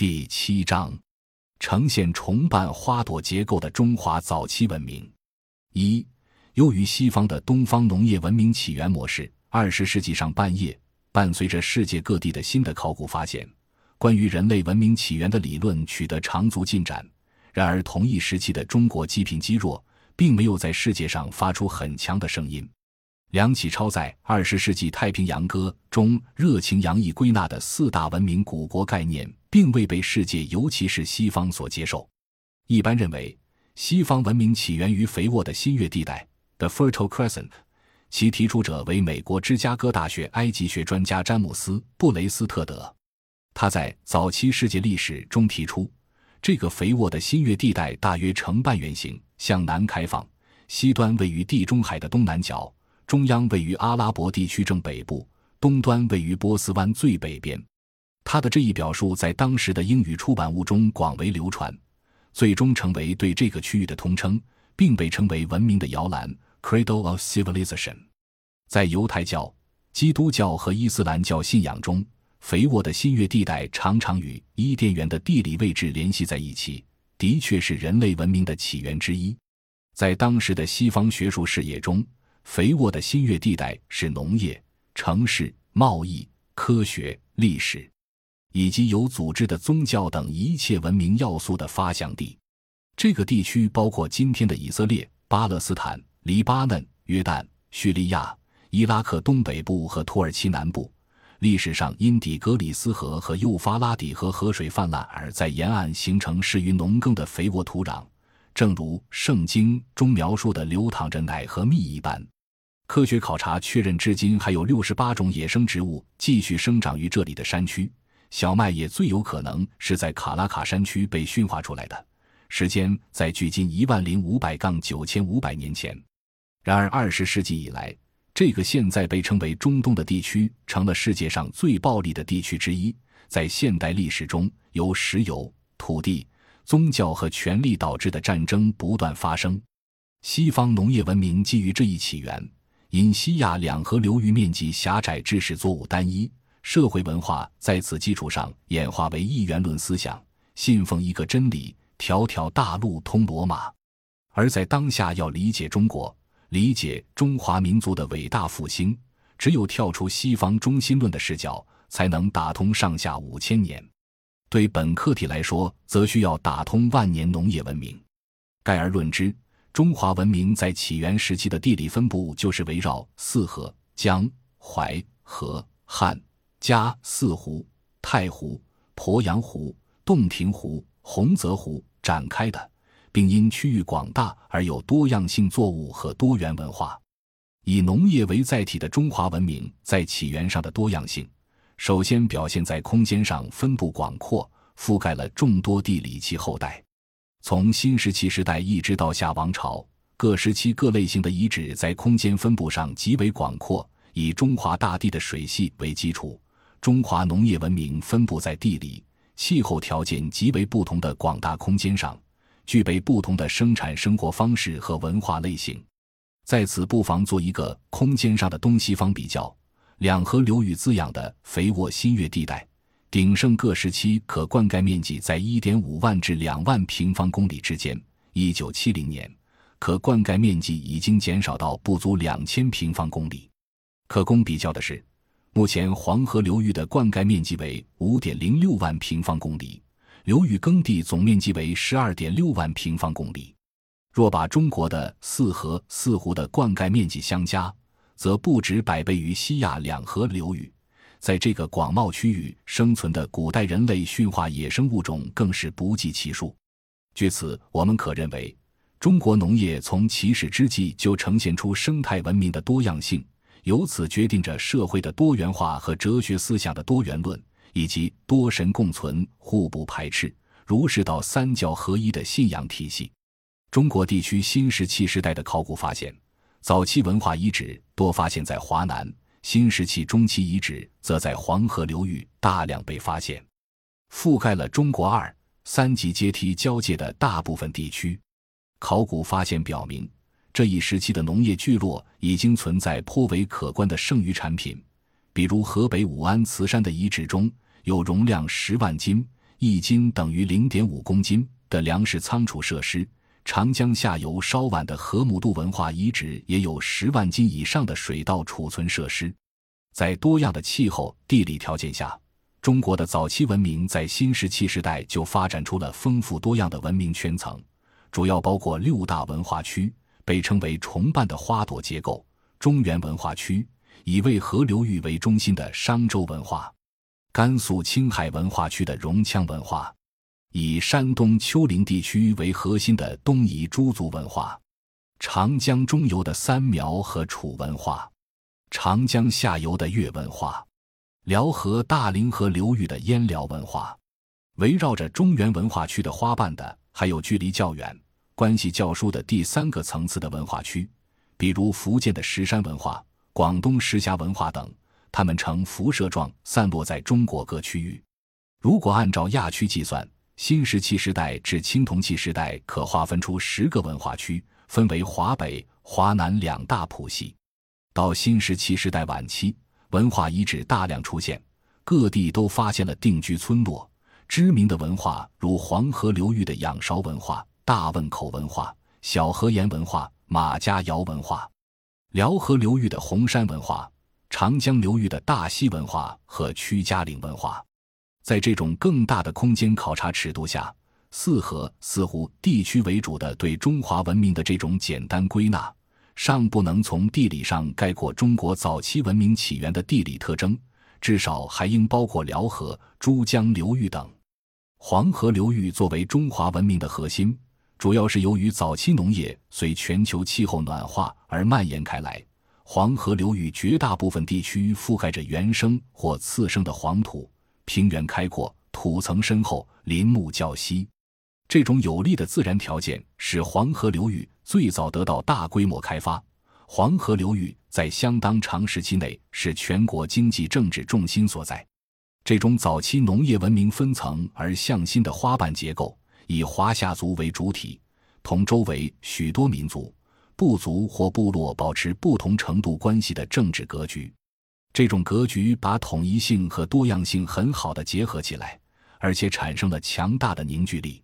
第七章，呈现重瓣花朵结构的中华早期文明。一，由于西方的东方农业文明起源模式，二十世纪上半叶，伴随着世界各地的新的考古发现，关于人类文明起源的理论取得长足进展。然而，同一时期的中国积贫积弱，并没有在世界上发出很强的声音。梁启超在《二十世纪太平洋歌》中热情洋溢归纳的四大文明古国概念，并未被世界，尤其是西方所接受。一般认为，西方文明起源于肥沃的新月地带 （The Fertile Crescent），其提出者为美国芝加哥大学埃及学专家詹姆斯·布雷斯特德。他在《早期世界历史》中提出，这个肥沃的新月地带大约呈半圆形，向南开放，西端位于地中海的东南角。中央位于阿拉伯地区正北部，东端位于波斯湾最北边。他的这一表述在当时的英语出版物中广为流传，最终成为对这个区域的通称，并被称为“文明的摇篮 ”（Cradle of Civilization）。在犹太教、基督教和伊斯兰教信仰中，肥沃的新月地带常常与伊甸园的地理位置联系在一起，的确是人类文明的起源之一。在当时的西方学术视野中，肥沃的新月地带是农业、城市、贸易、科学、历史，以及有组织的宗教等一切文明要素的发祥地。这个地区包括今天的以色列、巴勒斯坦、黎巴嫩、约旦、叙利亚、伊拉克东北部和土耳其南部。历史上因底格里斯河和幼发拉底河河水泛滥而在沿岸形成适于农耕的肥沃土壤，正如圣经中描述的流淌着奶和蜜一般。科学考察确认，至今还有六十八种野生植物继续生长于这里的山区。小麦也最有可能是在卡拉卡山区被驯化出来的，时间在距今一万零五百杠九千五百年前。然而，二十世纪以来，这个现在被称为中东的地区成了世界上最暴力的地区之一。在现代历史中，由石油、土地、宗教和权力导致的战争不断发生。西方农业文明基于这一起源。因西亚两河流域面积狭窄，致使作物单一，社会文化在此基础上演化为一元论思想，信奉一个真理：条条大路通罗马。而在当下，要理解中国，理解中华民族的伟大复兴，只有跳出西方中心论的视角，才能打通上下五千年。对本课题来说，则需要打通万年农业文明。概而论之。中华文明在起源时期的地理分布就是围绕四河、江、淮、河、汉、嘉四湖、太湖、鄱阳湖、洞庭湖、洪泽湖展开的，并因区域广大而有多样性作物和多元文化。以农业为载体的中华文明在起源上的多样性，首先表现在空间上分布广阔，覆盖了众多地理气候带。从新石器时代一直到夏王朝，各时期各类型的遗址在空间分布上极为广阔。以中华大地的水系为基础，中华农业文明分布在地理、气候条件极为不同的广大空间上，具备不同的生产生活方式和文化类型。在此，不妨做一个空间上的东西方比较：两河流域滋养的肥沃新月地带。鼎盛各时期可灌溉面积在1.5万至2万平方公里之间。1970年，可灌溉面积已经减少到不足2000平方公里。可供比较的是，目前黄河流域的灌溉面积为5.06万平方公里，流域耕地总面积为12.6万平方公里。若把中国的四河四湖的灌溉面积相加，则不止百倍于西亚两河流域。在这个广袤区域生存的古代人类驯化野生物种更是不计其数。据此，我们可认为，中国农业从起始之际就呈现出生态文明的多样性，由此决定着社会的多元化和哲学思想的多元论，以及多神共存、互不排斥、儒释道三教合一的信仰体系。中国地区新石器时代的考古发现，早期文化遗址多发现在华南。新石器中期遗址则在黄河流域大量被发现，覆盖了中国二三级阶梯交界的大部分地区。考古发现表明，这一时期的农业聚落已经存在颇为可观的剩余产品，比如河北武安磁山的遗址中有容量十万斤、一斤等于零点五公斤的粮食仓储设施。长江下游稍晚的河姆渡文化遗址也有十万斤以上的水稻储存设施。在多样的气候地理条件下，中国的早期文明在新石器时代就发展出了丰富多样的文明圈层，主要包括六大文化区，被称为重瓣的花朵结构。中原文化区以渭河流域为中心的商周文化，甘肃青海文化区的戎羌文化，以山东丘陵地区为核心的东夷诸族文化，长江中游的三苗和楚文化，长江下游的越文化。辽河大凌河流域的燕辽文化，围绕着中原文化区的花瓣的，还有距离较远、关系较疏的第三个层次的文化区，比如福建的石山文化、广东石峡文化等，它们呈辐射状散落在中国各区域。如果按照亚区计算，新石器时代至青铜器时代可划分出十个文化区，分为华北、华南两大谱系。到新石器时代晚期。文化遗址大量出现，各地都发现了定居村落。知名的文化如黄河流域的仰韶文化、大汶口文化、小河沿文化、马家窑文化；辽河流域的红山文化、长江流域的大溪文化和屈家岭文化。在这种更大的空间考察尺度下，四河似乎地区为主的对中华文明的这种简单归纳。尚不能从地理上概括中国早期文明起源的地理特征，至少还应包括辽河、珠江流域等。黄河流域作为中华文明的核心，主要是由于早期农业随全球气候暖化而蔓延开来。黄河流域绝大部分地区覆盖着原生或次生的黄土，平原开阔，土层深厚，林木较稀。这种有利的自然条件使黄河流域最早得到大规模开发。黄河流域在相当长时期内是全国经济政治重心所在。这种早期农业文明分层而向心的花瓣结构，以华夏族为主体，同周围许多民族、部族或部落保持不同程度关系的政治格局。这种格局把统一性和多样性很好的结合起来，而且产生了强大的凝聚力。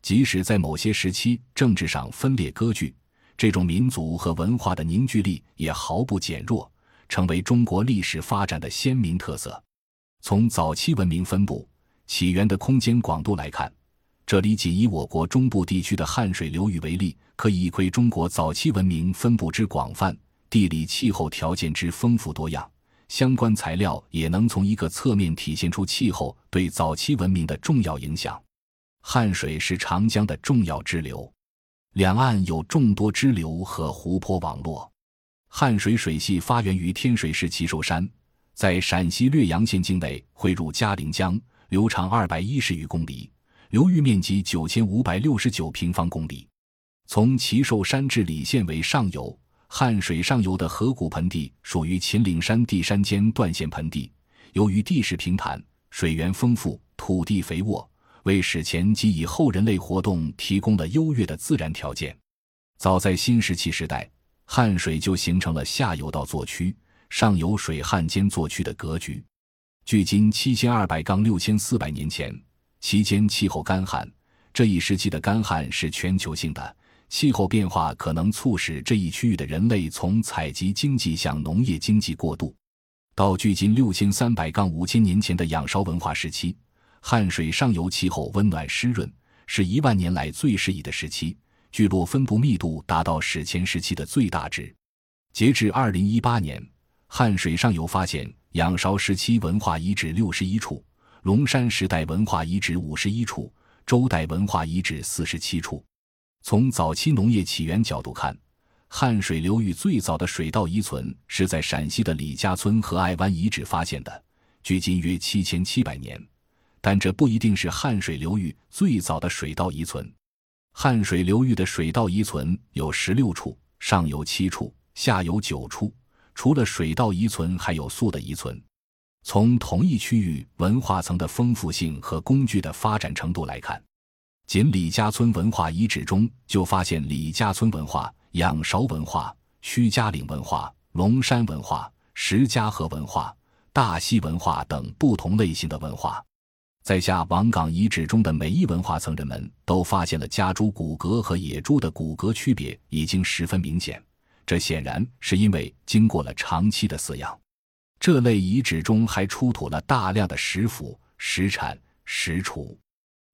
即使在某些时期政治上分裂割据，这种民族和文化的凝聚力也毫不减弱，成为中国历史发展的鲜明特色。从早期文明分布起源的空间广度来看，这里仅以我国中部地区的汉水流域为例，可以窥中国早期文明分布之广泛，地理气候条件之丰富多样。相关材料也能从一个侧面体现出气候对早期文明的重要影响。汉水是长江的重要支流，两岸有众多支流和湖泊网络。汉水水系发源于天水市祈寿山，在陕西略阳县境内汇入嘉陵江，流长二百一十余公里，流域面积九千五百六十九平方公里。从祈寿山至礼县为上游，汉水上游的河谷盆地属于秦岭山地山间断线盆地，由于地势平坦，水源丰富，土地肥沃。为史前及以后人类活动提供了优越的自然条件。早在新石器时代，汉水就形成了下游道作区、上游水旱间作区的格局。距今七千二百杠六千四百年前，期间气候干旱。这一时期的干旱是全球性的，气候变化可能促使这一区域的人类从采集经济向农业经济过渡。到距今六千三百杠五千年前的仰韶文化时期。汉水上游气候温暖湿润，是一万年来最适宜的时期，聚落分布密度达到史前时期的最大值。截至二零一八年，汉水上游发现仰韶时期文化遗址六十一处，龙山时代文化遗址五十一处，周代文化遗址四十七处。从早期农业起源角度看，汉水流域最早的水稻遗存是在陕西的李家村和爱湾遗址发现的，距今约七千七百年。但这不一定是汉水流域最早的水稻遗存。汉水流域的水稻遗存有十六处，上游七处，下游九处。除了水稻遗存，还有粟的遗存。从同一区域文化层的丰富性和工具的发展程度来看，仅李家村文化遗址中就发现李家村文化、仰韶文化、屈家岭文化、龙山文化、石家河文化、大溪文化等不同类型的文化。在下王岗遗址中的每一文化层，人们都发现了家猪骨骼和野猪的骨骼区别已经十分明显。这显然是因为经过了长期的饲养。这类遗址中还出土了大量的石斧、石铲、石杵。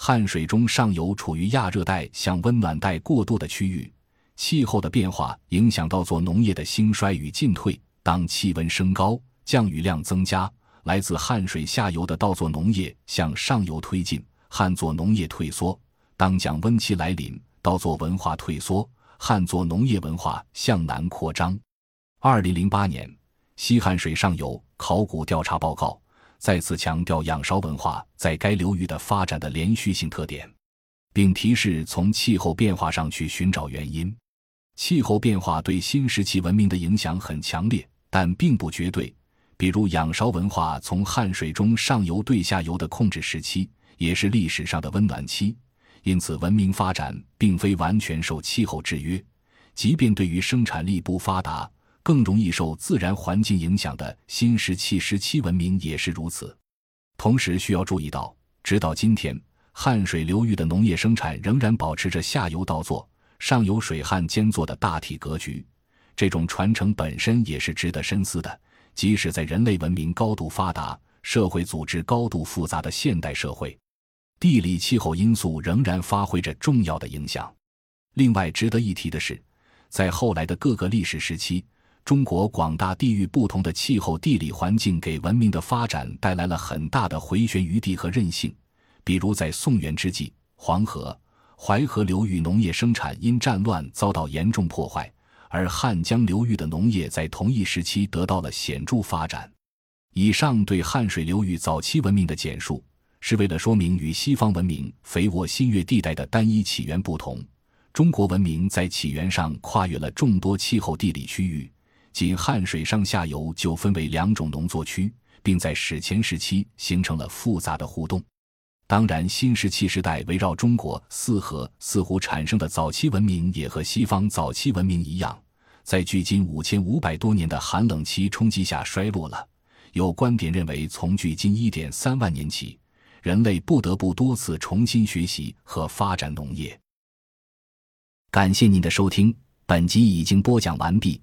汉水中上游处于亚热带向温暖带过渡的区域，气候的变化影响稻作农业的兴衰与进退。当气温升高，降雨量增加。来自汉水下游的稻作农业向上游推进，旱作农业退缩。当降温期来临，稻作文化退缩，旱作农业文化向南扩张。二零零八年，西汉水上游考古调查报告再次强调仰韶文化在该流域的发展的连续性特点，并提示从气候变化上去寻找原因。气候变化对新石器文明的影响很强烈，但并不绝对。比如仰韶文化从汉水中上游对下游的控制时期，也是历史上的温暖期，因此文明发展并非完全受气候制约。即便对于生产力不发达、更容易受自然环境影响的新石器时期文明也是如此。同时需要注意到，直到今天，汉水流域的农业生产仍然保持着下游稻作、上游水旱兼作的大体格局。这种传承本身也是值得深思的。即使在人类文明高度发达、社会组织高度复杂的现代社会，地理气候因素仍然发挥着重要的影响。另外，值得一提的是，在后来的各个历史时期，中国广大地域不同的气候地理环境给文明的发展带来了很大的回旋余地和韧性。比如，在宋元之际，黄河、淮河流域农业生产因战乱遭到严重破坏。而汉江流域的农业在同一时期得到了显著发展。以上对汉水流域早期文明的简述，是为了说明与西方文明肥沃新月地带的单一起源不同，中国文明在起源上跨越了众多气候地理区域，仅汉水上下游就分为两种农作区，并在史前时期形成了复杂的互动。当然，新石器时代围绕中国四河似乎产生的早期文明，也和西方早期文明一样，在距今五千五百多年的寒冷期冲击下衰落了。有观点认为，从距今一点三万年起，人类不得不多次重新学习和发展农业。感谢您的收听，本集已经播讲完毕。